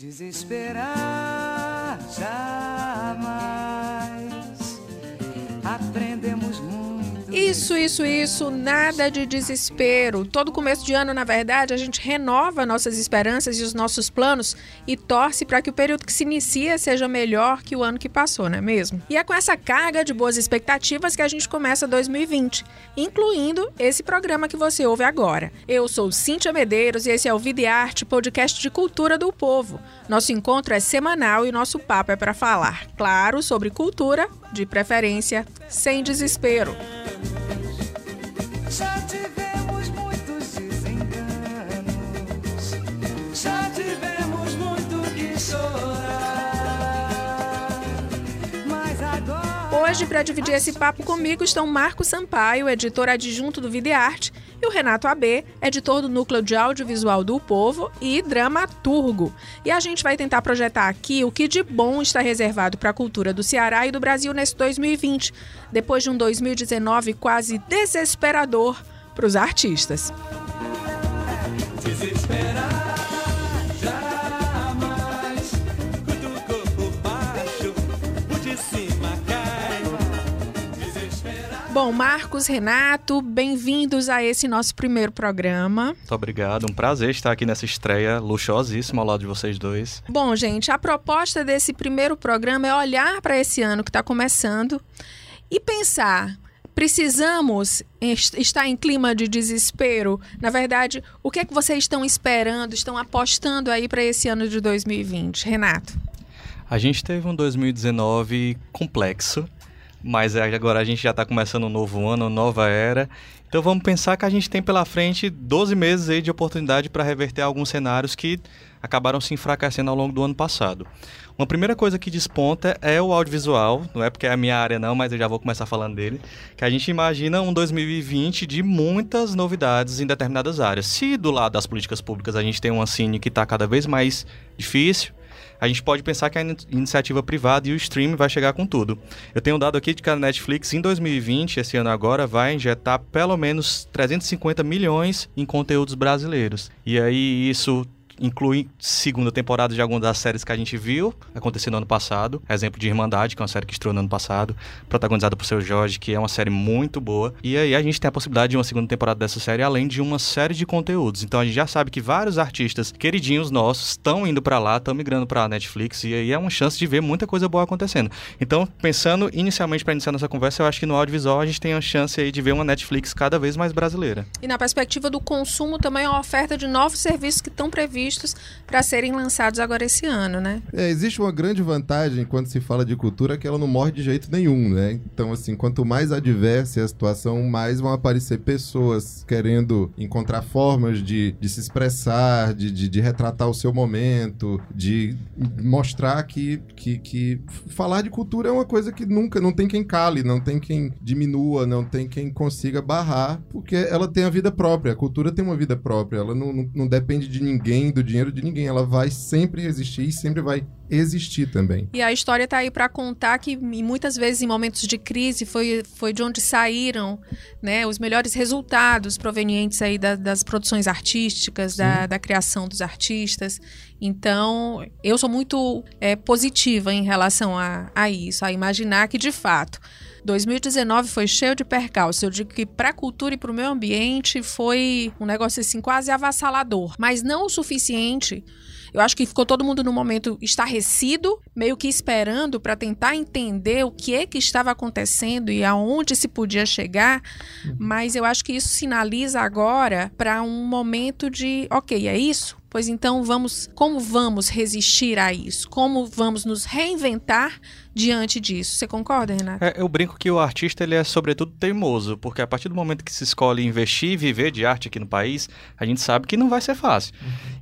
Desesperar jamais. Isso, isso, isso, nada de desespero. Todo começo de ano, na verdade, a gente renova nossas esperanças e os nossos planos e torce para que o período que se inicia seja melhor que o ano que passou, não é mesmo? E é com essa carga de boas expectativas que a gente começa 2020, incluindo esse programa que você ouve agora. Eu sou Cíntia Medeiros e esse é o Vida e Arte, podcast de cultura do povo. Nosso encontro é semanal e nosso papo é para falar, claro, sobre cultura, de preferência, sem desespero. Já tivemos muito que chorar. Hoje, para dividir esse papo comigo, estão Marco Sampaio, editor adjunto do Vida e Arte, e o Renato AB, editor do Núcleo de Audiovisual do Povo e dramaturgo. E a gente vai tentar projetar aqui o que de bom está reservado para a cultura do Ceará e do Brasil nesse 2020, depois de um 2019 quase desesperador para os artistas. Marcos, Renato, bem-vindos a esse nosso primeiro programa. Muito obrigado, um prazer estar aqui nessa estreia luxuosíssima ao lado de vocês dois. Bom, gente, a proposta desse primeiro programa é olhar para esse ano que está começando e pensar. Precisamos est- estar em clima de desespero? Na verdade, o que é que vocês estão esperando, estão apostando aí para esse ano de 2020? Renato. A gente teve um 2019 complexo, mas é- agora a gente já está começando um novo ano, nova era. Então vamos pensar que a gente tem pela frente 12 meses aí de oportunidade para reverter alguns cenários que acabaram se enfraquecendo ao longo do ano passado. Uma primeira coisa que desponta é o audiovisual, não é porque é a minha área não, mas eu já vou começar falando dele, que a gente imagina um 2020 de muitas novidades em determinadas áreas. Se do lado das políticas públicas a gente tem uma cine que está cada vez mais difícil, a gente pode pensar que a in- iniciativa privada e o streaming vai chegar com tudo. Eu tenho um dado aqui de que a Netflix em 2020, esse ano agora, vai injetar pelo menos 350 milhões em conteúdos brasileiros. E aí isso inclui segunda temporada de algumas das séries que a gente viu acontecendo no ano passado. Exemplo de Irmandade, que é uma série que estreou no ano passado, protagonizada por seu Jorge, que é uma série muito boa. E aí a gente tem a possibilidade de uma segunda temporada dessa série, além de uma série de conteúdos. Então a gente já sabe que vários artistas queridinhos nossos estão indo pra lá, estão migrando pra Netflix, e aí é uma chance de ver muita coisa boa acontecendo. Então, pensando inicialmente para iniciar nossa conversa, eu acho que no audiovisual a gente tem a chance aí de ver uma Netflix cada vez mais brasileira. E na perspectiva do consumo, também a oferta de novos serviços que estão previstos para serem lançados agora esse ano, né? É, existe uma grande vantagem quando se fala de cultura que ela não morre de jeito nenhum, né? Então, assim, quanto mais adversa é a situação, mais vão aparecer pessoas querendo encontrar formas de, de se expressar, de, de, de retratar o seu momento, de mostrar que, que, que falar de cultura é uma coisa que nunca, não tem quem cale, não tem quem diminua, não tem quem consiga barrar, porque ela tem a vida própria. A cultura tem uma vida própria, ela não, não, não depende de ninguém, do dinheiro de ninguém, ela vai sempre existir e sempre vai existir também. E a história está aí para contar que muitas vezes em momentos de crise foi, foi de onde saíram né, os melhores resultados provenientes aí da- das produções artísticas, da, da criação dos artistas. Então, eu sou muito é, positiva em relação a, a isso, a imaginar que de fato 2019 foi cheio de percalços. Eu digo que para a cultura e para o meio ambiente foi um negócio assim quase avassalador, mas não o suficiente eu acho que ficou todo mundo no momento estarrecido, meio que esperando para tentar entender o que é que estava acontecendo e aonde se podia chegar, mas eu acho que isso sinaliza agora para um momento de, OK, é isso? Pois então vamos, como vamos resistir a isso? Como vamos nos reinventar diante disso? Você concorda, Renato? É, eu brinco que o artista ele é sobretudo teimoso, porque a partir do momento que se escolhe investir e viver de arte aqui no país, a gente sabe que não vai ser fácil.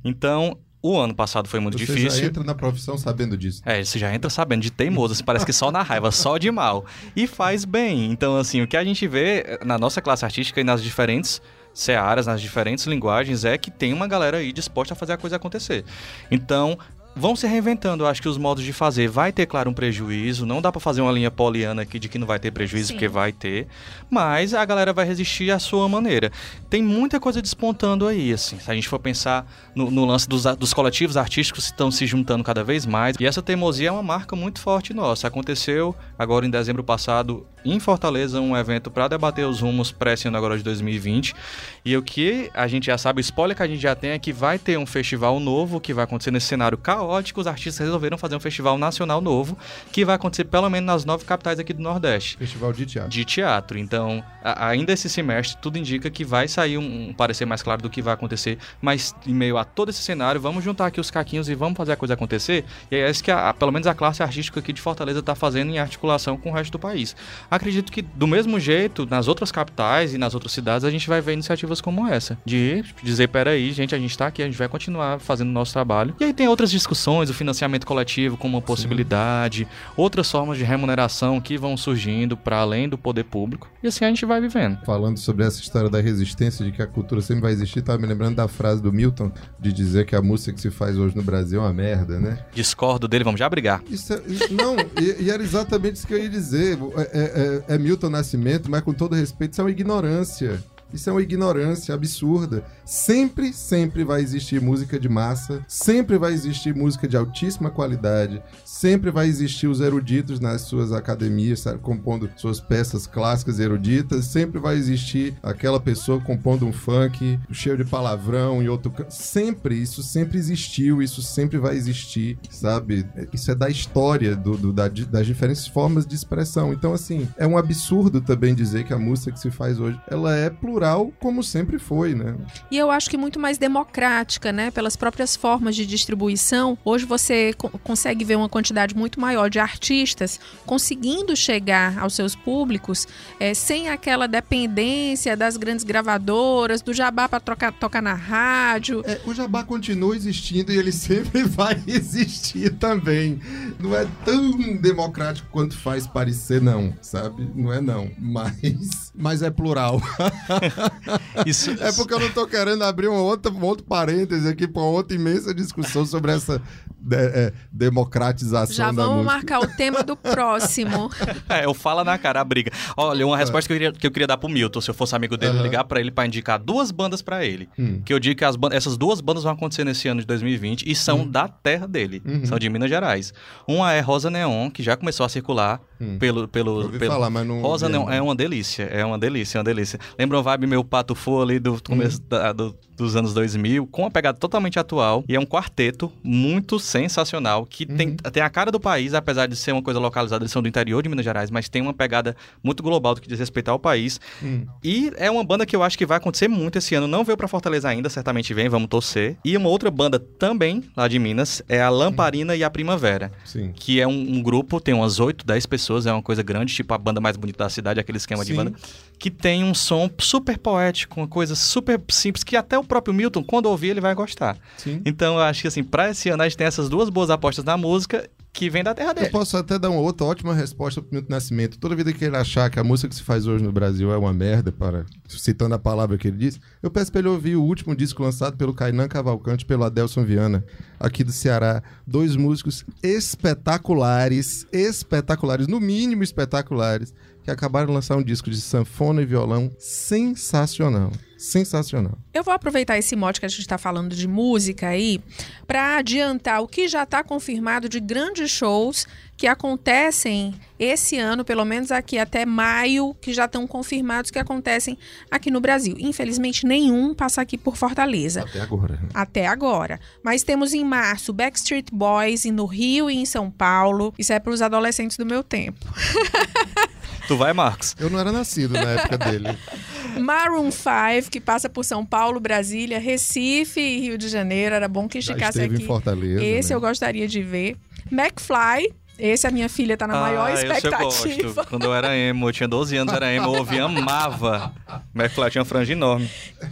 Então, o ano passado foi muito Você difícil. já entra na profissão sabendo disso. É, você já entra sabendo de teimoso, assim, parece que só na raiva, só de mal. E faz bem. Então, assim, o que a gente vê na nossa classe artística e nas diferentes searas, nas diferentes linguagens, é que tem uma galera aí disposta a fazer a coisa acontecer. Então, vão se reinventando, eu acho que os modos de fazer. Vai ter, claro, um prejuízo. Não dá pra fazer uma linha poliana aqui de que não vai ter prejuízo, Sim. porque vai ter. Mas a galera vai resistir à sua maneira. Tem muita coisa despontando aí, assim. Se a gente for pensar no, no lance dos, dos coletivos artísticos que estão se juntando cada vez mais. E essa teimosia é uma marca muito forte nossa. Aconteceu agora em dezembro passado em Fortaleza um evento para debater os rumos para ano agora de 2020. E o que a gente já sabe, o spoiler que a gente já tem é que vai ter um festival novo que vai acontecer nesse cenário caótico. Os artistas resolveram fazer um festival nacional novo que vai acontecer pelo menos nas nove capitais aqui do Nordeste Festival de teatro. de teatro. Então, a- ainda esse semestre, tudo indica que vai sair um, um parecer mais claro do que vai acontecer. Mas, em meio a todo esse cenário, vamos juntar aqui os caquinhos e vamos fazer a coisa acontecer. E é isso que, a- a- pelo menos, a classe artística aqui de Fortaleza está fazendo em articulação com o resto do país. Acredito que, do mesmo jeito, nas outras capitais e nas outras cidades, a gente vai ver iniciativas como essa. De dizer, peraí, gente, a gente está aqui, a gente vai continuar fazendo o nosso trabalho. E aí tem outras discussões, o financiamento coletivo como uma possibilidade, outras formas de remuneração que vão surgindo para além do poder público. E assim a gente vai vivendo. Falando sobre essa história da resistência, de que a cultura sempre vai existir, tava me lembrando da frase do Milton, de dizer que a música que se faz hoje no Brasil é uma merda, né? Discordo dele, vamos já brigar. Isso é- isso- não, e, e era exatamente isso que eu ia dizer. É, é- é- é Milton Nascimento, mas com todo respeito, isso é uma ignorância. Isso é uma ignorância absurda. Sempre, sempre vai existir música de massa, sempre vai existir música de altíssima qualidade, sempre vai existir os eruditos nas suas academias, sabe, compondo suas peças clássicas eruditas, sempre vai existir aquela pessoa compondo um funk cheio de palavrão e outro. Sempre, isso sempre existiu, isso sempre vai existir, sabe? Isso é da história do, do- da- das diferentes formas de expressão. Então, assim, é um absurdo também dizer que a música que se faz hoje ela é plural como sempre foi, né? E eu acho que muito mais democrática, né? Pelas próprias formas de distribuição. Hoje você co- consegue ver uma quantidade muito maior de artistas conseguindo chegar aos seus públicos eh, sem aquela dependência das grandes gravadoras, do jabá para tocar na rádio. É, o jabá continua existindo e ele sempre vai existir também. Não é tão democrático quanto faz parecer, não, sabe? Não é não. Mas, mas é plural. Isso, É porque eu não tô querendo abrir uma outra, um outro parêntese aqui para outra imensa discussão sobre essa de- é, democratização Já da vamos música. marcar o tema do próximo. É, eu falo na cara a briga. Olha, uma resposta que eu queria, que eu queria dar pro Milton, se eu fosse amigo dele, Aham. ligar pra ele pra indicar duas bandas pra ele. Hum. Que eu digo que as ban- essas duas bandas vão acontecer nesse ano de 2020 e são Hum. da terra dele. Uhum. São de Minas Gerais. Uma é Rosa Neon, que já começou a circular Hum. pelo, pelo, pelo, falar, mas não. Rosa vi Neon é uma delícia, é uma delícia, é uma delícia. Lembra um vibe meu pato ali do começo da- do- dos anos 2000, com uma pegada totalmente atual. E é um quarteto muito sensacional, que tem, tem a cara do país, apesar de ser uma coisa localizada, eles são do interior de Minas Gerais, mas tem uma pegada muito global do que diz respeito ao país. Hum. E é uma banda que eu acho que vai acontecer muito esse ano. Não veio pra Fortaleza ainda, certamente vem, vamos torcer. E uma outra banda também, lá de Minas, é a Lamparina e a Primavera Sim. que é um, um grupo, tem umas 8, 10 pessoas, é uma coisa grande, tipo a banda mais bonita da cidade, aquele esquema de Sim. banda, que tem um som super poético, uma coisa super simples, que até o próprio Milton, quando ouvir, ele vai gostar. Sim. Então eu acho que assim, pra esse ano a gente tem essas duas boas apostas na música que vem da terra Eu dele. posso até dar uma outra ótima resposta pro Milton Nascimento. Toda vida que ele achar que a música que se faz hoje no Brasil é uma merda, para citando a palavra que ele disse, eu peço pra ele ouvir o último disco lançado pelo Kainan Cavalcante, pelo Adelson Viana, aqui do Ceará. Dois músicos espetaculares, espetaculares, no mínimo espetaculares, que acabaram de lançar um disco de sanfona e violão sensacional. Sensacional. Eu vou aproveitar esse mote que a gente está falando de música aí para adiantar o que já está confirmado de grandes shows que acontecem esse ano, pelo menos aqui até maio, que já estão confirmados que acontecem aqui no Brasil. Infelizmente, nenhum passa aqui por Fortaleza. Até agora. Até agora. Mas temos em março Backstreet Boys no Rio e em São Paulo. Isso é para os adolescentes do meu tempo. Tu vai, Marcos? Eu não era nascido na época dele. Maroon 5, que passa por São Paulo, Brasília, Recife e Rio de Janeiro. Era bom que Já esticasse aqui. em Fortaleza. Esse né? eu gostaria de ver. McFly, Esse a minha filha tá na maior ah, esse eu expectativa. gosto. Quando eu era emo, eu tinha 12 anos, era emo, eu ouvia, amava. McFly tinha uma franja enorme.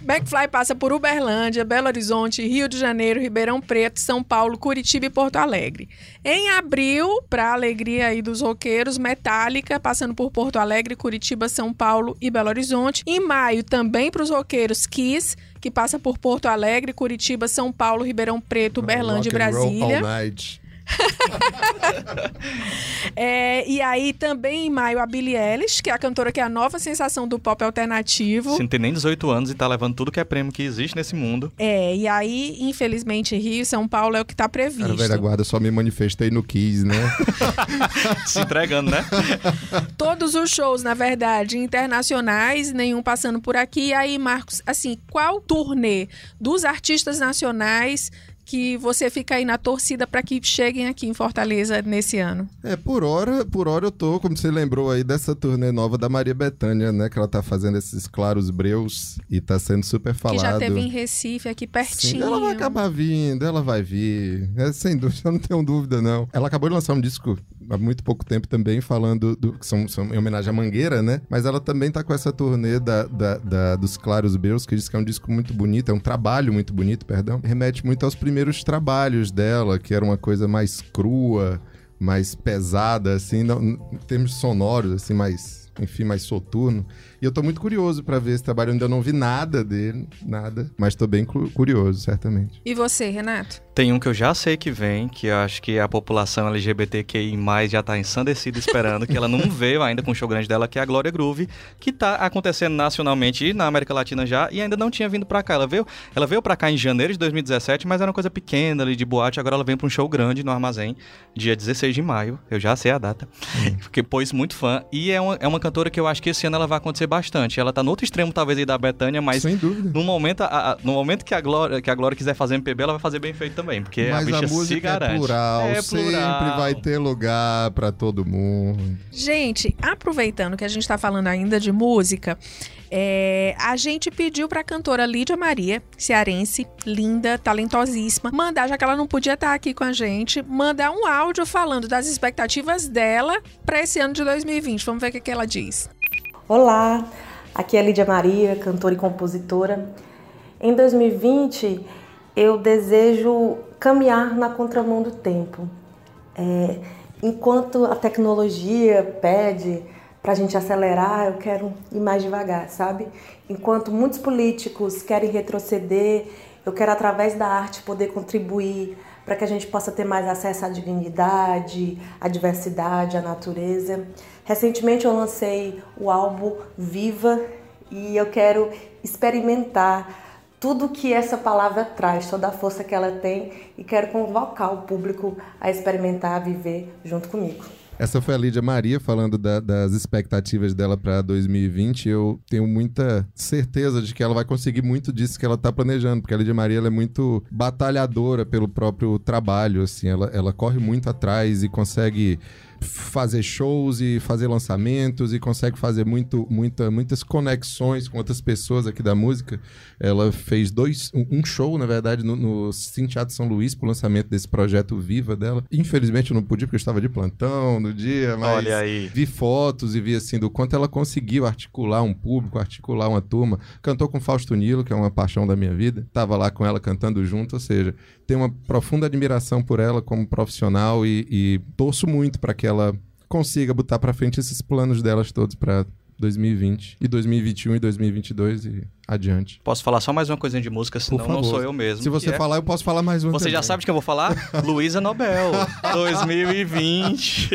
McFly passa por Uberlândia, Belo Horizonte, Rio de Janeiro, Ribeirão Preto, São Paulo, Curitiba e Porto Alegre. Em abril, para alegria aí dos roqueiros, Metallica, passando por Porto Alegre, Curitiba, São Paulo e Belo Horizonte. Em maio, também para os roqueiros, Kiss, que passa por Porto Alegre, Curitiba, São Paulo, Ribeirão Preto, Uberlândia e Brasília. all night. É, e aí também em maio a Billie Eilish, que é a cantora que é a nova sensação do pop alternativo. Você não tem nem 18 anos e tá levando tudo que é prêmio que existe nesse mundo. É, e aí, infelizmente, Rio e São Paulo é o que tá Cara, previsto. velha guarda, só me manifestei no Kiss, né? Se entregando, né? Todos os shows, na verdade, internacionais, nenhum passando por aqui. E aí, Marcos, assim, qual turnê dos artistas nacionais que você fica aí na torcida para que cheguem aqui em Fortaleza nesse ano? É, por hora, por hora eu tô, como você lembrou aí, dessa turnê nova da Maria Bethânia, né? Que ela tá fazendo esses claros breus e tá sendo super falado. Que já teve em Recife, aqui Sim, pertinho. ela vai acabar vindo, ela vai vir. É, sem dúvida, eu não tenho dúvida, não. Ela acabou de lançar um disco há muito pouco tempo também, falando do, que são, são em homenagem à Mangueira, né? Mas ela também tá com essa turnê da, da- da- dos Claros Breus, que diz que é um disco muito bonito, é um trabalho muito bonito, perdão. Remete muito aos primeiros trabalhos dela, que era uma coisa mais crua, mais pesada, assim, não- em termos sonoros, assim, mais, enfim, mais soturno. E eu tô muito curioso pra ver esse trabalho. Eu ainda não vi nada dele, nada. Mas tô bem cu- curioso, certamente. E você, Renato? Tem um que eu já sei que vem, que eu acho que a população LGBTQI+, já tá ensandecida esperando, que ela não veio ainda com o show grande dela, que é a Glória Groove, que tá acontecendo nacionalmente e na América Latina já, e ainda não tinha vindo pra cá. Ela veio, ela veio pra cá em janeiro de 2017, mas era uma coisa pequena ali de boate, agora ela vem pra um show grande no Armazém, dia 16 de maio, eu já sei a data, porque pôs muito fã, e é uma, é uma cantora que eu acho que esse ano ela vai acontecer bastante. Ela tá no outro extremo, talvez, aí da Betânia, mas Sem dúvida. no momento, a- a- no momento que, a Glória, que a Glória quiser fazer MPB, ela vai fazer bem feito também, porque a Mas bicha a se música é garante. plural, É sempre plural. vai ter lugar pra todo mundo. Gente, aproveitando que a gente tá falando ainda de música, é, a gente pediu pra cantora Lídia Maria, cearense, linda, talentosíssima, mandar, já que ela não podia estar aqui com a gente, mandar um áudio falando das expectativas dela pra esse ano de 2020. Vamos ver o que, que ela diz. Olá, aqui é Lídia Maria, cantora e compositora. Em 2020, eu desejo caminhar na contramão do tempo. É, enquanto a tecnologia pede para a gente acelerar, eu quero ir mais devagar, sabe? Enquanto muitos políticos querem retroceder, eu quero, através da arte, poder contribuir para que a gente possa ter mais acesso à dignidade, à diversidade, à natureza. Recentemente eu lancei o álbum Viva e eu quero experimentar tudo que essa palavra traz, toda a força que ela tem e quero convocar o público a experimentar, a viver junto comigo. Essa foi a Lídia Maria falando da- das expectativas dela pra 2020. Eu tenho muita certeza de que ela vai conseguir muito disso que ela tá planejando, porque a Lídia Maria é muito batalhadora pelo próprio trabalho, assim, ela, ela corre muito atrás e consegue fazer shows e fazer lançamentos e consegue fazer muito, muita, muitas conexões com outras pessoas aqui da música. Ela fez dois, um, show, na verdade, no, no Cine Teatro São Luís pro lançamento desse projeto Viva dela. Infelizmente eu não pude porque eu estava de plantão no dia, mas Olha aí. vi fotos e vi assim do quanto ela conseguiu articular um público, articular uma turma. Cantou com Fausto Nilo, que é uma paixão da minha vida. Tava lá com ela cantando junto, ou seja, tenho uma profunda admiração por ela como profissional e, e torço muito para que ela consiga botar para frente esses planos delas todos para 2020 e 2021 e 2022 e adiante. Posso falar só mais uma coisinha de música, senão não sou eu mesmo. Se você é- falar, eu posso falar mais um. Você já também. sabe de que eu vou falar? Luísa Nobel, 2020.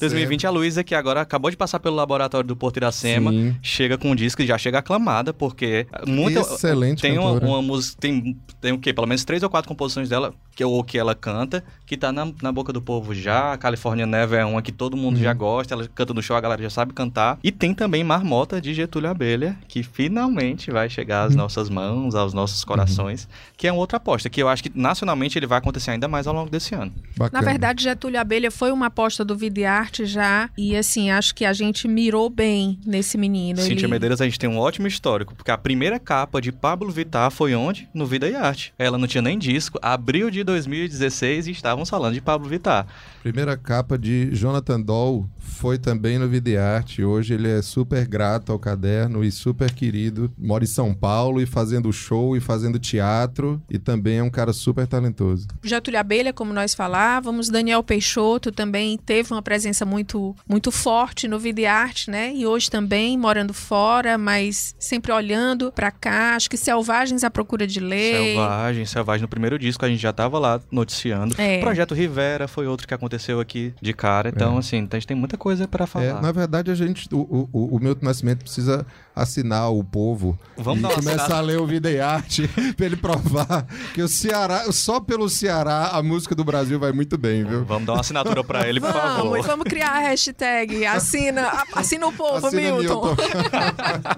2020, a Luísa, que agora acabou de passar pelo laboratório do Porto Iracema, Sim. chega com um disco e já chega aclamada, porque muita, Excelente tem uma, cantora. uma música, tem, tem o quê? Pelo menos três ou quatro composições dela, que, ou que ela canta, que tá na, na boca do povo já. A California Neve é uma que todo mundo Uhum. já gosta, ela canta no show, a galera já sabe cantar. E tem também Marmota de Getúlio Abelha, que finalmente vai vai chegar às nossas mãos, aos nossos corações, que é uma outra aposta, que eu acho que nacionalmente ele vai acontecer ainda mais ao longo desse ano. Bacana. Na verdade, Getúlio Abelha foi uma aposta do Videarte já. E assim, acho que a gente mirou bem nesse menino. Cintia Ele- Medeiros, a gente tem um ótimo histórico, porque a primeira capa de Pablo Vittar foi onde? No Vida e Arte. Ela não tinha nem disco, abril de 2016 e estávamos falando de Pablo Vittar. Primeira capa de Jonathan Doll foi também no Videarte. Hoje ele é super grato ao caderno e super querido. Mora em São Paulo e fazendo show e fazendo teatro. E também é um cara super talentoso. Getúlio Abelha, como nós falávamos, Daniel Peixoto também teve uma presença muito, muito forte no Videarte, né? E hoje também morando fora, mas sempre olhando pra cá. Acho que Selvagens à Procura de Lei. Selvagem, Selvagem no primeiro disco, a gente já tava lá noticiando. É. Projeto Rivera foi outro que aconteceu aqui de cara. Então, É. assim, a gente tem muita coisa para É, falar. na verdade, a gente, o, o, o Milton Nascimento precisa assinar o povo Vamos e começar a ler o Vida e Arte pra ele provar que o Ceará, só pelo Ceará, a música do Brasil vai muito bem, viu? Vamos dar uma assinatura para ele, por Vamos, favor. vamos criar a hashtag assina, assina o povo, Assina, Milton.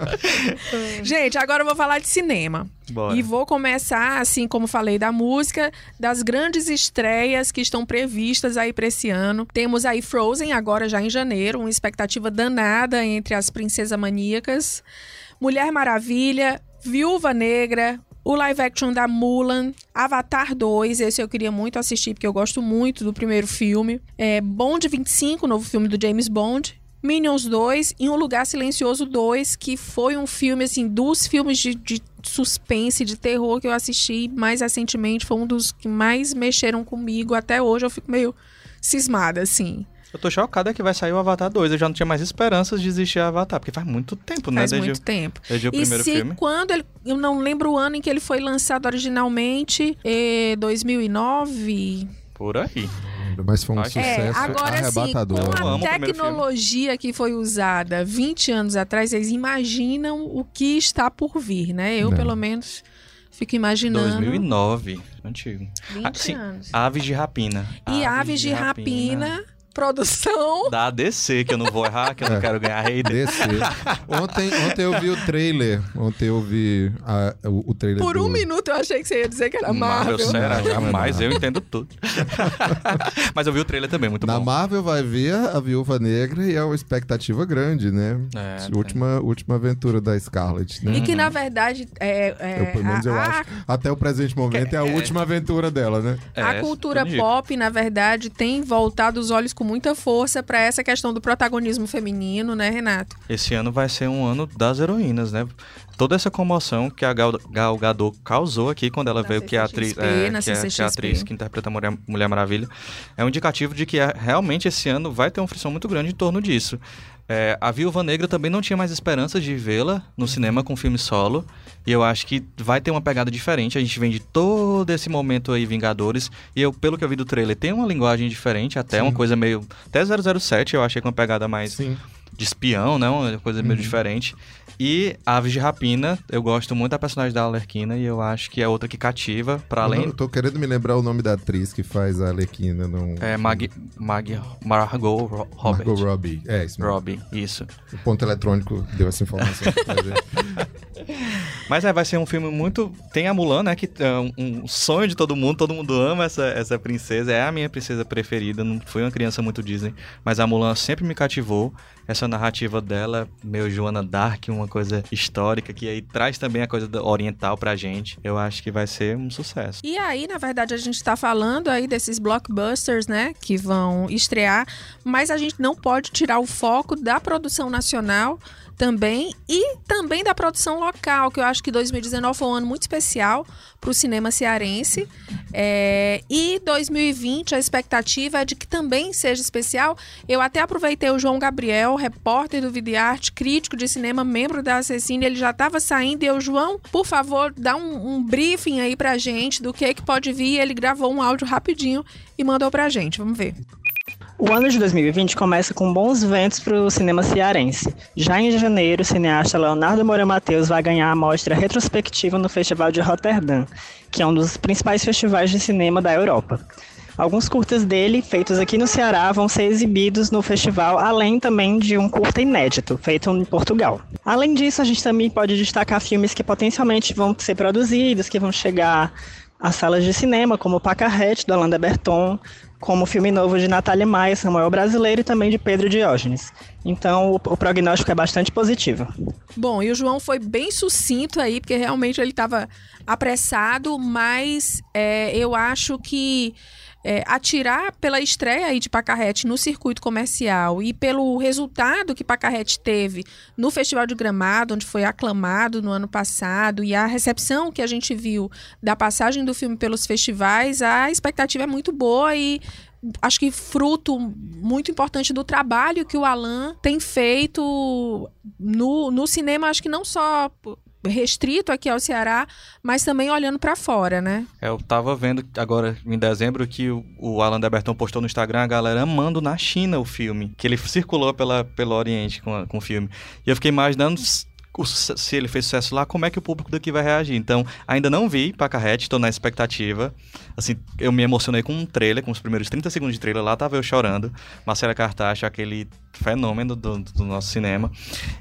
Gente, agora eu vou falar de cinema. Bora. E vou começar, assim como falei da música, das grandes estreias que estão previstas aí para esse ano. Temos aí Frozen, agora já em janeiro, uma expectativa danada entre as princesas maníacas. Mulher Maravilha, Viúva Negra, o live action da Mulan, Avatar 2, esse eu queria muito assistir porque eu gosto muito do primeiro filme. É, Bond 25, novo filme do James Bond. Minions 2 e Um Lugar Silencioso 2, que foi um filme, assim, dos filmes de, de suspense, de terror que eu assisti mais recentemente. Foi um dos que mais mexeram comigo. Até hoje eu fico meio cismada, assim. Eu tô chocada que vai sair o Avatar 2. Eu já não tinha mais esperanças de existir Avatar, porque faz muito tempo, né? Faz desde, muito tempo. desde o E primeiro se filme. quando ele. Eu não lembro o ano em que ele foi lançado originalmente, eh, 2009. Por aí. Mas foi um É, sucesso É, agora assim, arrebatador. com Eu a tecnologia que foi usada 20 anos atrás, vocês imaginam o que está por vir, né? Eu, Não. pelo menos, fico imaginando. 2009. Antigo. 20 Ah, sim, anos. Aves de Rapina. E Aves de Rapina, produção. Da ADC, que eu não vou errar, que eu não É. quero ganhar rei Desse. Ontem, ontem eu vi o trailer. Ontem eu vi a- o, o trailer Por do... um minuto eu achei que você ia dizer que era Marvel. será? Não, não é Jamais, Marvel. eu entendo tudo. Mas eu vi o trailer também, muito Na bom. Marvel vai ver a Viúva Negra e é uma expectativa grande, né? É, tem. última, última aventura da Scarlett, né? E que, na verdade, é, é, Eu, pelo menos eu a- a- acho. Até o presente momento é a última aventura dela, né? A É, cultura tudo digo. pop, na verdade, tem voltado os olhos com muita força para essa questão do protagonismo feminino, né, Renato? Esse ano vai ser um ano das heroínas, né? Toda essa comoção que a Gal, Gal Gadot causou aqui quando ela Na veio, que é a atriz, é, na que, é, que é a atriz que interpreta a Mulher, Mulher Maravilha, é um indicativo de que é- realmente esse ano vai ter uma frição muito grande em torno disso. É, a Viúva Negra também não tinha mais esperanças de vê-la no cinema com filme solo. E eu acho que vai ter uma pegada diferente. A gente vem de todo esse momento aí, Vingadores. E eu, pelo que eu vi do trailer, tem uma linguagem diferente, até uma coisa meio. Até 007 eu achei com uma pegada mais Sim. de espião, né? Uma coisa meio diferente. E Aves de Rapina, eu gosto muito da personagem da Alerquina e eu acho que é outra que cativa, para Eu além. não- tô querendo me lembrar o nome da atriz que faz a Arlequina. Não... É Mag, Mag, Margot Ro- Robert. Margot Robbie. É, isso mesmo. Robbie, isso. O ponto eletrônico deu essa informação gente. Mas é, vai ser um filme muito. Tem a Mulan, né? Que é um, um sonho de todo mundo, todo mundo ama essa, essa princesa. É a minha princesa preferida. Não fui uma criança muito Disney. Mas a Mulan sempre me cativou. Essa narrativa dela, meio Joana Dark, uma coisa histórica, que aí traz também a coisa oriental pra gente. Eu acho que vai ser um sucesso. E aí, na verdade, a gente está falando aí desses blockbusters, né, que vão estrear, mas a gente não pode tirar o foco da produção nacional também e também da produção local, que eu acho que 2019 foi um ano muito especial para o cinema cearense. É, e 2020 a expectativa é de que também seja especial. Eu até aproveitei o João Gabriel, repórter do Videarte, crítico de cinema, membro da Acessine, ele já estava saindo e eu, João, por favor, dá um, um briefing aí pra gente do que que pode vir. Ele gravou um áudio rapidinho e mandou pra gente. Vamos ver. O ano de 2020 começa com bons ventos para o cinema cearense. Já em janeiro, o cineasta Leonardo Moura Mateus vai ganhar a mostra retrospectiva no Festival de Rotterdam, que é um dos principais festivais de cinema da Europa. Alguns curtas dele, feitos aqui no Ceará, vão ser exibidos no festival, além também de um curta inédito, feito em Portugal. Além disso, a gente também pode destacar filmes que potencialmente vão ser produzidos, que vão chegar às salas de cinema, como Pacarrete, do Alain de Berton, como o filme novo de Natália Maia, Samuel Brasileiro, e também de Pedro Diógenes. Então, o, o prognóstico é bastante positivo. Bom, e o João foi bem sucinto aí, porque realmente ele estava apressado, mas é, eu acho que é, atirar pela estreia aí de Pacarrete no circuito comercial e pelo resultado que Pacarrete teve no Festival de Gramado, onde foi aclamado no ano passado, e a recepção que a gente viu da passagem do filme pelos festivais, a expectativa é muito boa e acho que fruto muito importante do trabalho que o Alan tem feito no, no cinema, acho que não só restrito aqui ao Ceará, mas também olhando para fora, né? É, eu tava vendo agora em dezembro que o, o Alan Deberton postou no Instagram a galera amando na China o filme, que ele circulou pela, pelo Oriente com, com o filme. E eu fiquei imaginando se ele fez sucesso lá, como é que o público daqui vai reagir. Então, ainda não vi Pacarrete, estou na expectativa. Assim, eu me emocionei com um trailer, com os primeiros 30 segundos de trailer, lá tava eu chorando. Marcela Cartacho, aquele fenômeno do, do, nosso cinema.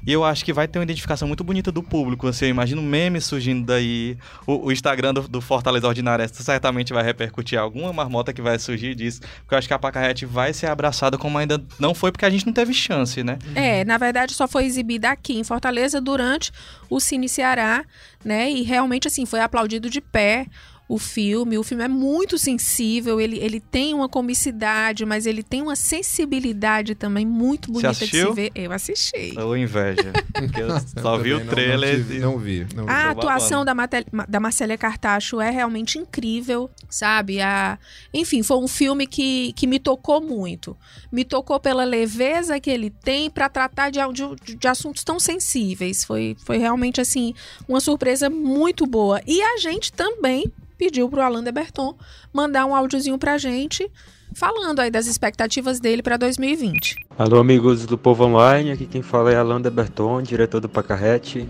E eu acho que vai ter uma identificação muito bonita do público. Assim, eu imagino memes surgindo daí. O, o Instagram do, do, Fortaleza Ordinária certamente vai repercutir alguma marmota que vai surgir disso. Porque eu acho que a Pacarrete vai ser abraçada como ainda não foi, porque a gente não teve chance, né? É, na verdade só foi exibida aqui em Fortaleza durante o Cine Ceará, né? E realmente, assim, foi aplaudido de pé o filme. O filme é muito sensível, ele, ele tem uma comicidade, mas ele tem uma sensibilidade também muito bonita de se ver. Eu assisti. Ou inveja. Porque eu só vi o trailer. Não, não, tive, não vi. Não vi. A atuação da, Mate, da Marcela Cartacho é realmente incrível, sabe? A, enfim, foi um filme que, que me tocou muito. Me tocou pela leveza que ele tem para tratar de, de, de assuntos tão sensíveis. Foi, foi realmente, assim, uma surpresa muito boa. E a gente também pediu para o Alain de Berton mandar um áudiozinho para a gente, falando aí das expectativas dele para 2020. Alô, amigos do Povo Online, aqui quem fala é Alain de Berton, diretor do Pacarrete.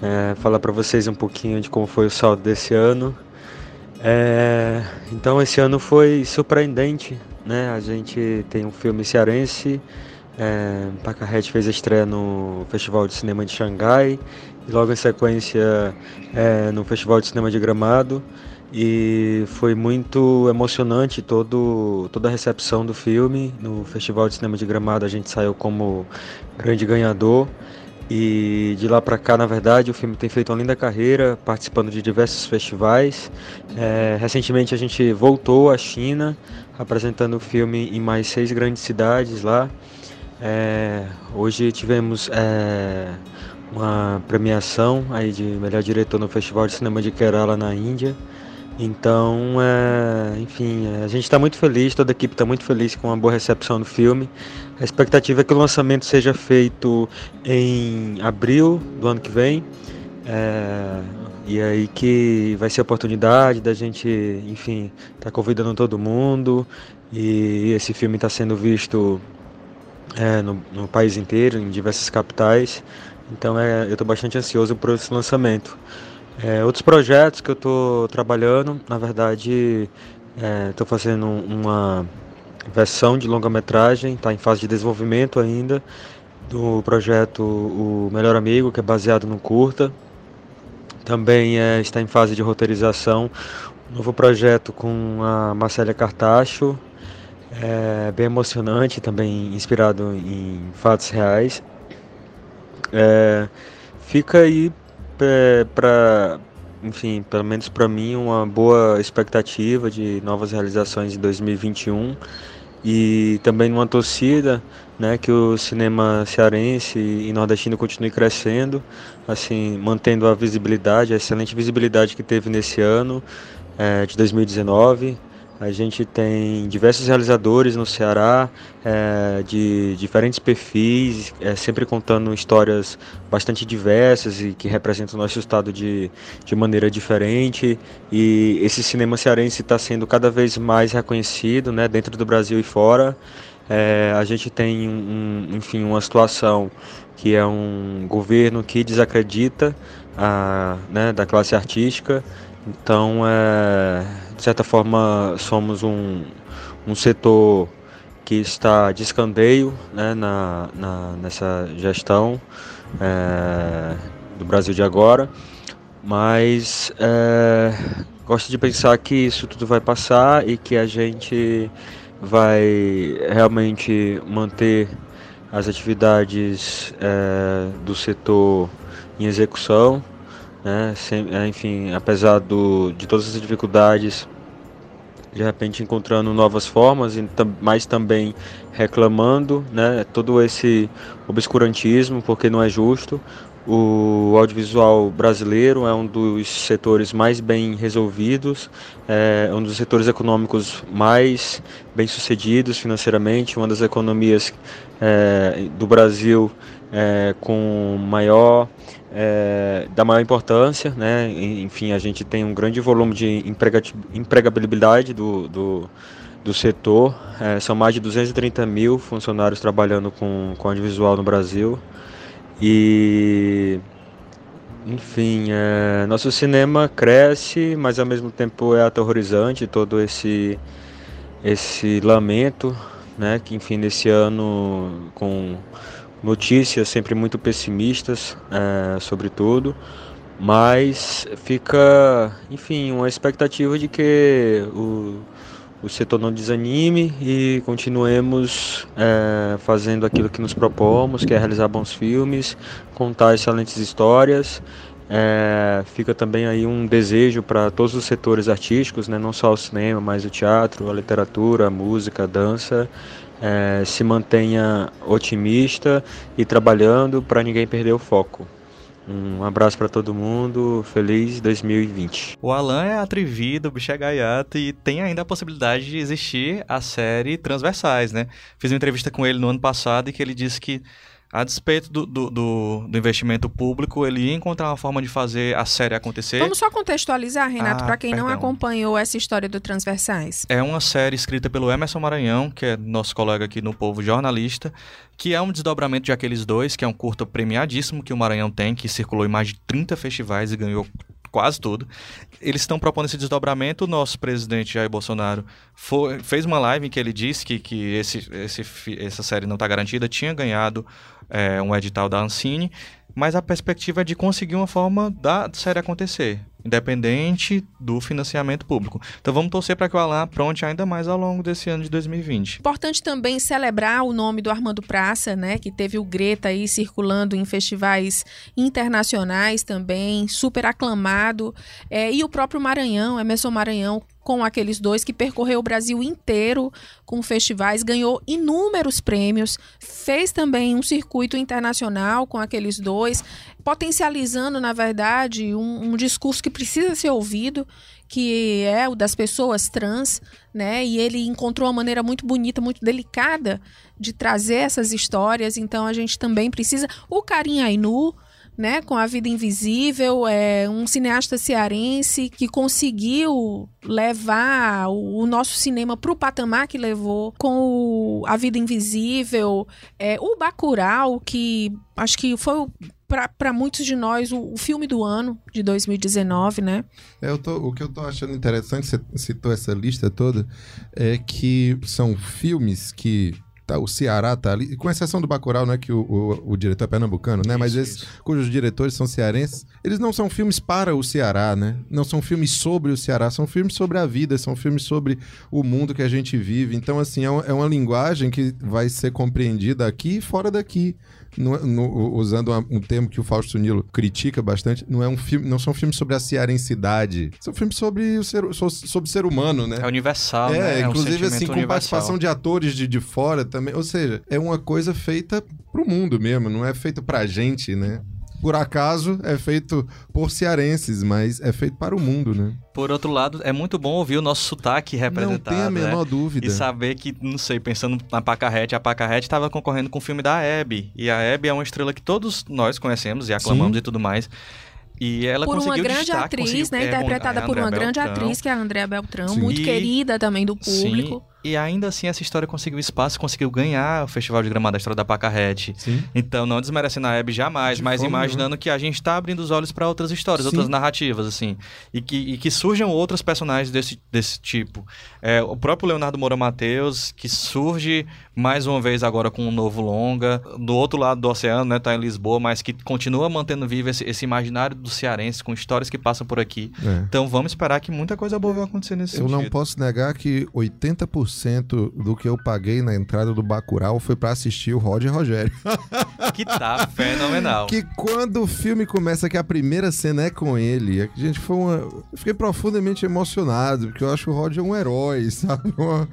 É, falar para vocês um pouquinho de como foi o saldo desse ano. É, então, esse ano foi surpreendente, né? A gente tem um filme cearense. É, Pacarrete fez a estreia no Festival de Cinema de Xangai e logo em sequência é, no Festival de Cinema de Gramado e foi muito emocionante todo, toda a recepção do filme. No Festival de Cinema de Gramado a gente saiu como grande ganhador e de lá para cá, na verdade, o filme tem feito uma linda carreira, participando de diversos festivais. É, recentemente a gente voltou à China, apresentando o filme em mais seis grandes cidades lá. É, hoje tivemos é, uma premiação aí de melhor diretor no Festival de Cinema de Kerala na Índia. Então, é, enfim, a gente está muito feliz, toda a equipe está muito feliz com a boa recepção do filme. A expectativa é que o lançamento seja feito em abril do ano que vem. É, e aí que vai ser a oportunidade da gente, enfim, estar tá convidando todo mundo. E esse filme está sendo visto é, no, no, país inteiro, em diversas capitais. Então é, eu estou bastante ansioso por esse lançamento. É, outros projetos que eu estou trabalhando, na verdade, estou é, fazendo uma versão de longa-metragem, está em fase de desenvolvimento ainda, do projeto O Melhor Amigo, que é baseado no curta. Também é, está em fase de roteirização um novo projeto com a Marcélia Cartacho, é bem emocionante, também inspirado em fatos reais. É, fica aí para, enfim, pelo menos para mim, uma boa expectativa de novas realizações em 2021 e também uma torcida né, que o cinema cearense e nordestino continue crescendo, assim, mantendo a visibilidade, a excelente visibilidade que teve nesse ano é, de 2019. A gente tem diversos realizadores no Ceará, é, de diferentes perfis, é, sempre contando histórias bastante diversas e que representam o nosso estado de, de maneira diferente. E esse cinema cearense está sendo cada vez mais reconhecido né, dentro do Brasil e fora. É, a gente tem, um, enfim, uma situação que é um governo que desacredita a, né, da classe artística Então, é, de certa forma, somos um, um setor que está de escanteio né, na, na, nessa gestão é, do Brasil de agora, mas é, gosto de pensar que isso tudo vai passar e que a gente vai realmente manter as atividades é, do setor em execução, né? Sem, é, enfim, apesar do, de todas as dificuldades, de repente encontrando novas formas, mas também reclamando né? todo esse obscurantismo, porque não é justo. O audiovisual brasileiro é um dos setores mais bem resolvidos, é um dos setores econômicos mais bem sucedidos financeiramente, uma das economias é, do Brasil é, com maior é, da maior importância, né? Enfim, a gente tem um grande volume de empregabilidade do, do, do setor. É, são mais de 230 mil funcionários trabalhando com, com audiovisual no Brasil. E enfim, é, nosso cinema cresce, mas ao mesmo tempo é aterrorizante todo esse esse lamento, né? Que enfim nesse ano com notícias sempre muito pessimistas é, sobre tudo, mas fica, enfim, uma expectativa de que o o setor não desanime e continuemos é, fazendo aquilo que nos propomos, que é realizar bons filmes, contar excelentes histórias. É, fica também aí um desejo para todos os setores artísticos, né, não só o cinema, mas o teatro, a literatura, a música, a dança, é, se mantenha otimista e trabalhando para ninguém perder o foco. Um abraço para todo mundo, feliz 2020. O Alan é atrevido, o bicho é gaiato e tem ainda a possibilidade de existir a série Transversais, né? Fiz uma entrevista com ele no ano passado e que ele disse que a despeito do, do, do, do, investimento público, ele ia encontrar uma forma de fazer a série acontecer. Vamos só contextualizar, Renato, ah, para quem perdão. não acompanhou essa história do Transversais. É uma série escrita pelo Emerson Maranhão, que é nosso colega aqui no Povo Jornalista, que é um desdobramento de aqueles dois, que é um curta premiadíssimo que o Maranhão tem, que circulou em mais de 30 festivais e ganhou quase tudo. Eles estão propondo esse desdobramento. O nosso presidente Jair Bolsonaro foi, fez uma live em que ele disse que, que esse, esse, essa série não está garantida, tinha ganhado é, um edital da Ancine, mas a perspectiva é de conseguir uma forma da série acontecer independente do financiamento público. Então vamos torcer para que o Alan apronte ainda mais ao longo desse ano de 2020. Importante também celebrar o nome do Armando Praça, né, que teve o Greta aí circulando em festivais internacionais também, super aclamado, é, e o próprio Maranhão, Emerson Maranhão, com aqueles dois que percorreu o Brasil inteiro com festivais, ganhou inúmeros prêmios, fez também um circuito internacional com aqueles dois, potencializando, na verdade, um, um discurso que precisa ser ouvido, que é o das pessoas trans, né? E ele encontrou uma maneira muito bonita, muito delicada de trazer essas histórias. Então a gente também precisa. O Karim Ainu, né, com A Vida Invisível, é um cineasta cearense que conseguiu levar o, nosso cinema para o patamar que levou com o A Vida Invisível, é, o Bacurau, que acho que foi para muitos de nós o, o, filme do ano de 2019, né? É, tô, o que eu tô achando interessante, você citou essa lista toda, é que são filmes que tá, o Ceará tá ali, com exceção do Bacurau, né, que o, o, o diretor é pernambucano, né, isso, mas esses cujos diretores são cearenses, eles não são filmes para o Ceará, né, não são filmes sobre o Ceará, são filmes sobre a vida, são filmes sobre o mundo que a gente vive, então, assim, é uma, é uma linguagem que vai ser compreendida aqui e fora daqui, no, no, usando um termo que o Fausto Nilo critica bastante, não é um filme, não são filmes sobre a cearensidade, são filmes sobre o ser, sobre ser humano, né? É universal, é, né? É, inclusive um assim com universal. participação de atores de, de fora também, ou seja, é uma coisa feita pro mundo mesmo, não é feito pra gente, né? Por acaso é feito por cearenses, mas é feito para o mundo, né? Por outro lado, é muito bom ouvir o nosso sotaque representado. Não tem a né? menor né? dúvida. E saber que, não sei, pensando na Pacarrete, a Pacarrete estava concorrendo com o filme da Hebe. E a Hebe é uma estrela que todos nós conhecemos e aclamamos Sim. e tudo mais. E ela por uma grande destaque, atriz, né? É, interpretada por uma grande Beltrão. atriz, que é a Andrea Beltrão, Sim. muito e... querida também do público. Sim. E ainda assim essa história conseguiu espaço, conseguiu ganhar o Festival de Gramado da História da Pacarrete. Sim. Então, não desmerecendo a Hebe jamais, De mas forma imaginando que a gente está abrindo os olhos para outras histórias, Sim. outras narrativas, assim. E que, e que surjam outros personagens desse, desse tipo. É, o próprio Leonardo Moura Mateus, que surge mais uma vez agora com um novo longa. Do outro lado do oceano, né? Tá em Lisboa, mas que continua mantendo vivo esse, esse imaginário do cearense, com histórias que passam por aqui. É. Então, vamos esperar que muita coisa boa vai acontecer nesse Eu não sentido. posso negar que 80% do que eu paguei na entrada do Bacurau foi pra assistir o Roger e Rogério. Que tá fenomenal. Que quando o filme começa, que a primeira cena é com ele, é que, gente, foi uma. Eu fiquei profundamente emocionado, porque eu acho o Roger um herói, sabe? Uma-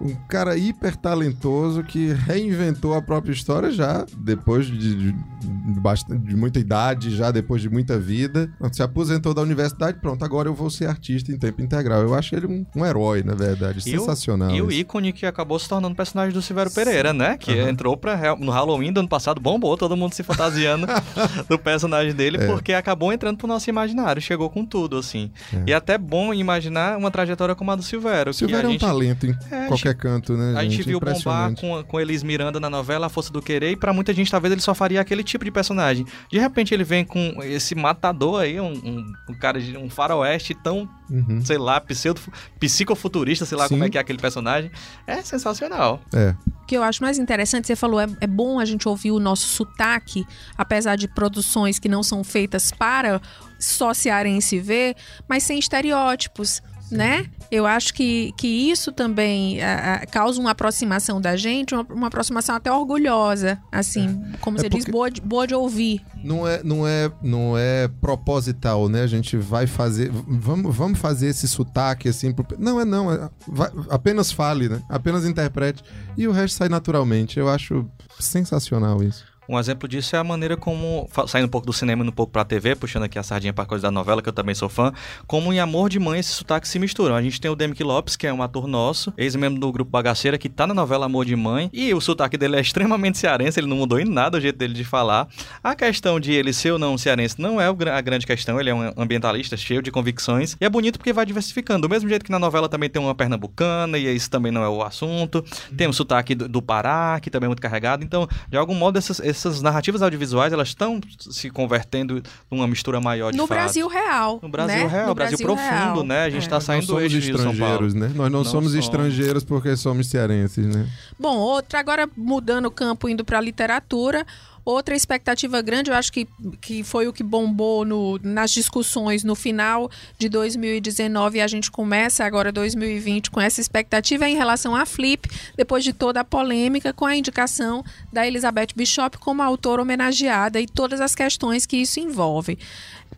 um cara hiper talentoso que reinventou a própria história já depois de, de, de bastante- de muita idade, já depois de muita vida. Se aposentou da universidade, pronto, agora eu vou ser artista em tempo integral. Eu acho ele um, um herói, na verdade. E o- Sensacional. E o ícone que acabou se tornando personagem do Silvério Pereira, né? Que Aham. entrou pra, no Halloween do ano passado, bombou, todo mundo se fantasiando do personagem dele, É. porque acabou entrando pro nosso imaginário, chegou com tudo, assim. É. E é até bom imaginar uma trajetória como a do Silvério. Silvério é um gente, talento em É, qualquer canto, né, a gente gente? viu bombar com, com Elis Miranda na novela A Força do Querer, e pra muita gente talvez ele só faria aquele tipo de personagem. De repente ele vem com esse matador aí, um, um, um cara de um faroeste tão, Uhum. sei lá, pseudo, psicofuturista, sei lá Sim. como é que é aquele personagem. É sensacional. É. O que eu acho mais interessante, você falou, é, é bom a gente ouvir o nosso sotaque, apesar de produções que não são feitas para só cearense ver, mas sem estereótipos, né? Eu acho que, que isso também ah, ah, causa uma aproximação da gente, uma, uma aproximação até orgulhosa, assim, como É você diz, boa de, boa de ouvir. Não é, não é, não é proposital, né? A gente vai fazer, vamos, vamos fazer esse sotaque assim. pro- Não é não, é- vai- apenas fale, né? Apenas interprete e o resto sai naturalmente. Eu acho sensacional isso. Um exemplo disso é a maneira como, saindo um pouco do cinema e um pouco pra TV, puxando aqui a sardinha pra coisa da novela, que eu também sou fã, como em Amor de Mãe esses sotaques se misturam. A gente tem o Demick Lopes, que é um ator nosso, ex-membro do grupo Bagaceira, que tá na novela Amor de Mãe, e o sotaque dele é extremamente cearense, ele não mudou em nada o jeito dele de falar. A questão de ele ser ou não cearense não é a grande questão, ele é um ambientalista cheio de convicções, e é bonito porque vai diversificando. Do mesmo jeito que na novela também tem uma pernambucana, e isso também não é o assunto. Tem o sotaque do, do Pará, que também é muito carregado. Então, de algum modo, essas, essas narrativas audiovisuais, elas estão se convertendo numa mistura maior de No fato. Brasil real. No Brasil né? real, No Brasil, Brasil profundo, real. né? A gente É. tá Nós saindo somos hoje de São Paulo. estrangeiros, né? Nós não, Não somos somos. estrangeiros porque somos cearenses, né? Bom, outra, agora mudando o campo, indo para a literatura. Outra expectativa grande, eu acho que, que foi o que bombou no, nas discussões no final de 2019 e a gente começa agora 2020 com essa expectativa em relação à Flip, depois de toda a polêmica com a indicação da Elizabeth Bishop como autora homenageada e todas as questões que isso envolve.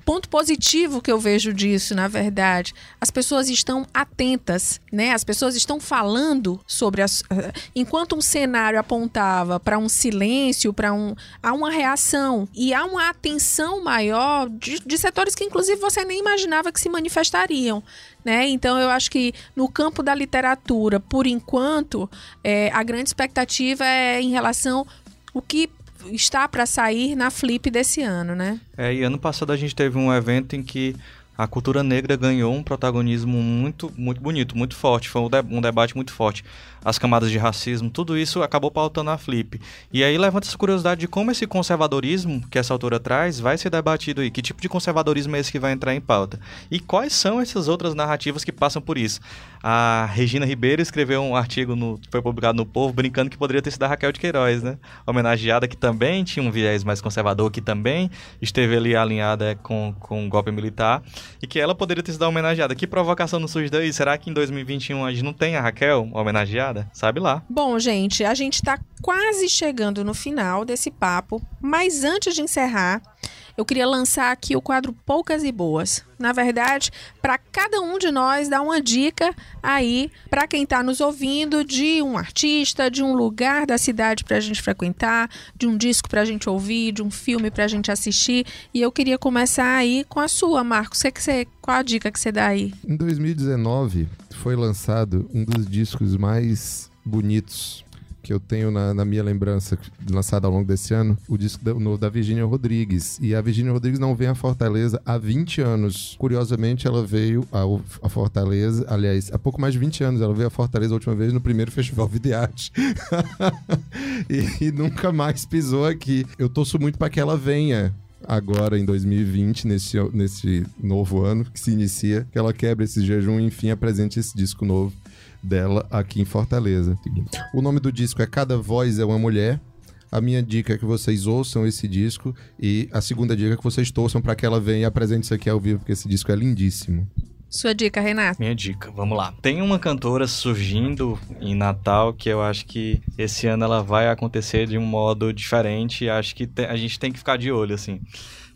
Ponto positivo que eu vejo disso, na verdade, as pessoas estão atentas, né? As pessoas estão falando sobre as. eh, Enquanto um cenário apontava para um silêncio, para um. há uma reação e há uma atenção maior de, de setores que, inclusive, você nem imaginava que se manifestariam. Né? Então, eu acho que no campo da literatura, por enquanto, eh, a grande expectativa é em relação o que está para sair na Flip desse ano, né? É, e ano passado a gente teve um evento em que a cultura negra ganhou um protagonismo muito, muito bonito, muito forte. Foi um, de- um debate muito forte. As camadas de racismo, tudo isso acabou pautando a Flip. E aí levanta essa curiosidade de como esse conservadorismo que essa autora traz vai ser debatido aí. Que tipo de conservadorismo é esse que vai entrar em pauta? E quais são essas outras narrativas que passam por isso? A Regina Ribeiro escreveu um artigo, no, foi publicado no Povo, brincando que poderia ter sido a Raquel de Queiroz, né? Homenageada que também tinha um viés mais conservador, que também esteve ali alinhada com, com o golpe militar, e que ela poderia ter sido a homenageada. Que provocação não surge daí? Será que em 2021 a gente não tem a Raquel homenageada? Sabe lá. Bom, gente, a gente está quase chegando no final desse papo, mas antes de encerrar, eu queria lançar aqui o quadro Poucas e Boas. Na verdade, para cada um de nós dar uma dica aí para quem está nos ouvindo de um artista, de um lugar da cidade para a gente frequentar, de um disco para a gente ouvir, de um filme para a gente assistir. E eu queria começar aí com a sua, Marcos. Você que você, qual a dica que você dá aí? Em 2019 foi lançado um dos discos mais bonitos que eu tenho na, na minha lembrança, lançado ao longo desse ano, o disco da, novo da Virginia Rodrigues. E a Virginia Rodrigues não vem a Fortaleza há 20 anos. Curiosamente, ela veio a Fortaleza, aliás, há pouco mais de 20 anos, ela veio a Fortaleza a última vez no primeiro Festival Videarte. e, e nunca mais pisou aqui. Eu torço muito para que ela venha agora em 2020, nesse, nesse novo ano que se inicia, que ela quebre esse jejum e enfim apresente esse disco novo dela aqui em Fortaleza. O nome do disco é Cada Voz é uma Mulher. A minha dica é que vocês ouçam esse disco e a segunda dica é que vocês torçam para que ela venha e apresente isso aqui ao vivo, porque esse disco é lindíssimo. Sua dica, Renato. Minha dica, vamos lá. Tem uma cantora surgindo em Natal que eu acho que esse ano ela vai acontecer de um modo diferente. Acho que te- a gente tem que ficar de olho, assim.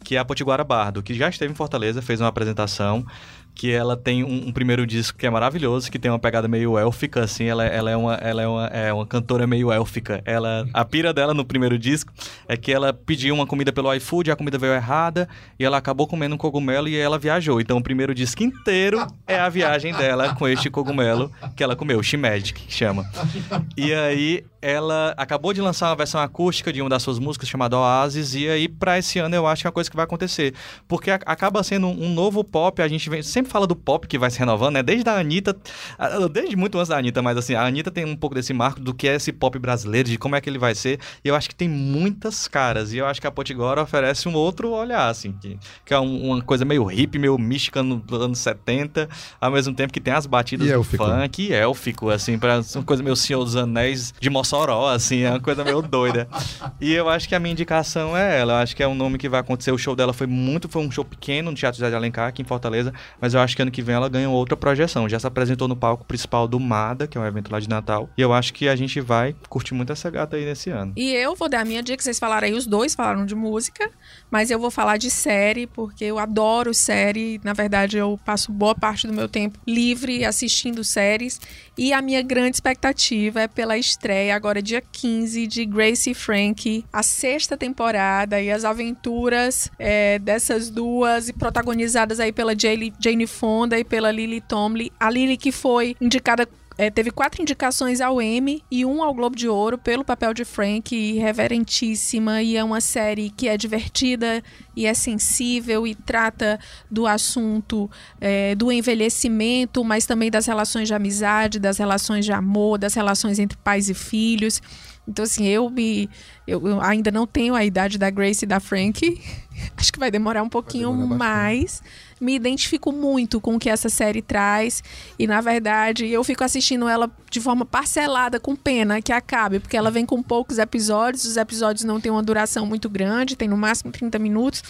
Que é a Potiguara Bardo, que já esteve em Fortaleza, fez uma apresentação. Que ela tem um, um primeiro disco que é maravilhoso, que tem uma pegada meio élfica, assim. Ela, ela, é, uma, ela é, uma, é uma cantora meio élfica. Ela, a pira dela no primeiro disco é que ela pediu uma comida pelo iFood, a comida veio errada, e ela acabou comendo um cogumelo e ela viajou. Então o primeiro disco inteiro é a viagem dela com este cogumelo que ela comeu, Shimagic, que chama. E aí ela acabou de lançar uma versão acústica de uma das suas músicas chamada Oasis, e aí pra esse ano eu acho que é uma coisa que vai acontecer. Porque a- acaba sendo um, um novo pop, a gente vem- sempre fala do pop que vai se renovando, né? Desde a Anitta, desde muito antes da Anitta, mas assim, a Anitta tem um pouco desse marco do que é esse pop brasileiro, de como é que ele vai ser, e eu acho que tem muitas caras, e eu acho que a Potigora oferece um outro olhar, assim, que, que é um- uma coisa meio hippie, meio mística no- dos anos 70, ao mesmo tempo que tem as batidas E do élfico. funk e élfico, assim, pra uma coisa meio Senhor dos Anéis de Mossoró, assim, é uma coisa meio doida. E eu acho que a minha indicação é ela, eu acho que é um nome que vai acontecer, o show dela foi muito, foi um show pequeno no Teatro José de Alencar, aqui em Fortaleza, mas eu acho que ano que vem ela ganha outra projeção, já se apresentou no palco principal do MADA, que é um evento lá de Natal, e eu acho que a gente vai curtir muito essa gata aí nesse ano. E eu vou dar a minha dica, vocês falaram aí, os dois falaram de música, mas eu vou falar de série, porque eu adoro série. Na verdade, eu passo boa parte do meu tempo livre assistindo séries. E a minha grande expectativa é pela estreia, agora dia 15, de Grace e Frank, a sexta temporada e as aventuras é, dessas duas, e protagonizadas aí pela Jane, Jane Fonda e pela Lily Tomlin. A Lily que foi indicada é, teve quatro indicações ao Emmy e um ao Globo de Ouro pelo papel de Frank, e reverentíssima, e é uma série que é divertida e é sensível e trata do assunto é, do envelhecimento, mas também das relações de amizade, das relações de amor, das relações entre pais e filhos. Então, assim, eu me. Eu, eu ainda não tenho a idade da Grace e da Frank. Acho que vai demorar um pouquinho demorar bastante. Me identifico muito com o que essa série traz. E, na verdade, eu fico assistindo ela de forma parcelada, com pena que acabe, porque ela vem com poucos episódios. Os episódios não têm uma duração muito grande, tem no máximo 30 minutos.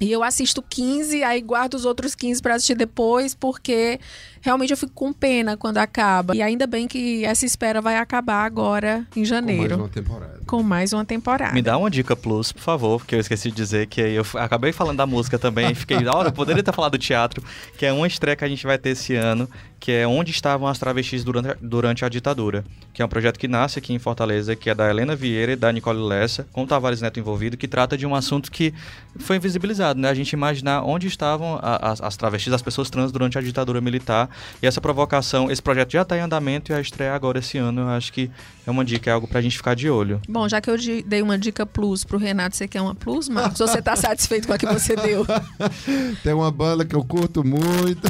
E eu assisto 15, aí guardo os outros 15 para assistir depois, porque realmente eu fico com pena quando acaba. E ainda bem que essa espera vai acabar agora em Com mais janeiro. uma temporada. Com mais uma temporada. Me dá uma dica plus, por favor, porque eu esqueci de dizer que eu acabei falando da música também, fiquei, olha, eu poderia ter falado do teatro, que é uma estreia que a gente vai ter esse ano, que é Onde Estavam as Travestis durante, a- durante a Ditadura, que é um projeto que nasce aqui em Fortaleza, que é da Helena Vieira e da Nicole Lessa, com o Tavares Neto envolvido, que trata de um assunto que foi invisibilizado, né? A gente imaginar onde estavam a- as, as travestis, as pessoas trans durante a ditadura militar, e essa provocação, esse projeto já está em andamento e a estreia agora esse ano, eu acho que é uma dica, é algo pra gente ficar de olho. Bom, já que eu dei uma dica plus pro Renato, você quer uma plus, Marcos? Ou você tá satisfeito com a que você deu? Tem uma banda que eu curto muito,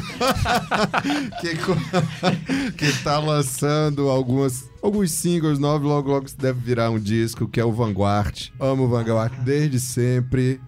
que, que tá lançando algumas, alguns singles novos, logo logo deve virar um disco, que é o Vanguard. Amo o Vanguard desde sempre.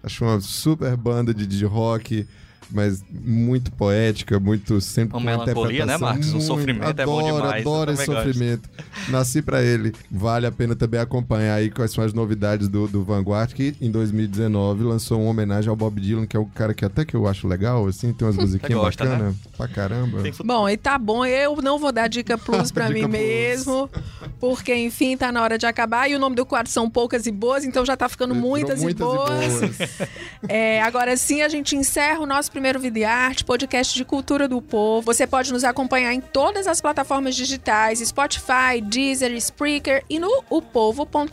Acho uma super banda de, de rock, mas muito poética, muito sempre Uma melancolia, né, interpretação Marcos? Um muito- sofrimento é bom adoro, demais, Adoro esse também gosto. sofrimento. Nasci pra ele. Vale a pena também acompanhar aí quais são as novidades do, do Vanguard, que em 2019 lançou uma homenagem ao Bob Dylan, que é um cara que até que eu acho legal, assim, tem umas musiquinhas gosta, né? bacanas pra caramba. Bom, e tá bom, eu não vou dar dica plus pra Dica mim plus. mesmo, porque enfim, tá na hora de acabar. E o nome do quadro são poucas e boas, então já tá ficando Virou muitas, e boas. É, agora sim, a gente encerra o nosso primeiro Primeiro Vida e Arte, podcast de cultura do povo. Você pode nos acompanhar em todas as plataformas digitais, Spotify, Deezer, Spreaker e no upovo.com.br.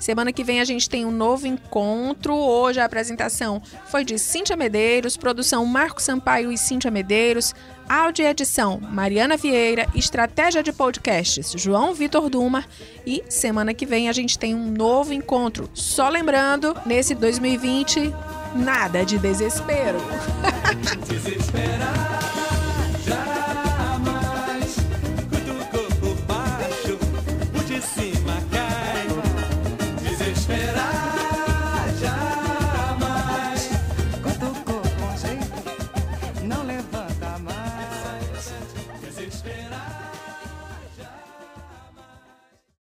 Semana que vem a gente tem um novo encontro. Hoje a apresentação foi de Cíntia Medeiros, produção Marco Sampaio e Cíntia Medeiros, áudio e edição Mariana Vieira, estratégia de podcasts João Vitor Duma e semana que vem a gente tem um novo encontro. Só lembrando, nesse 2020, nada de desespero. Desesperar.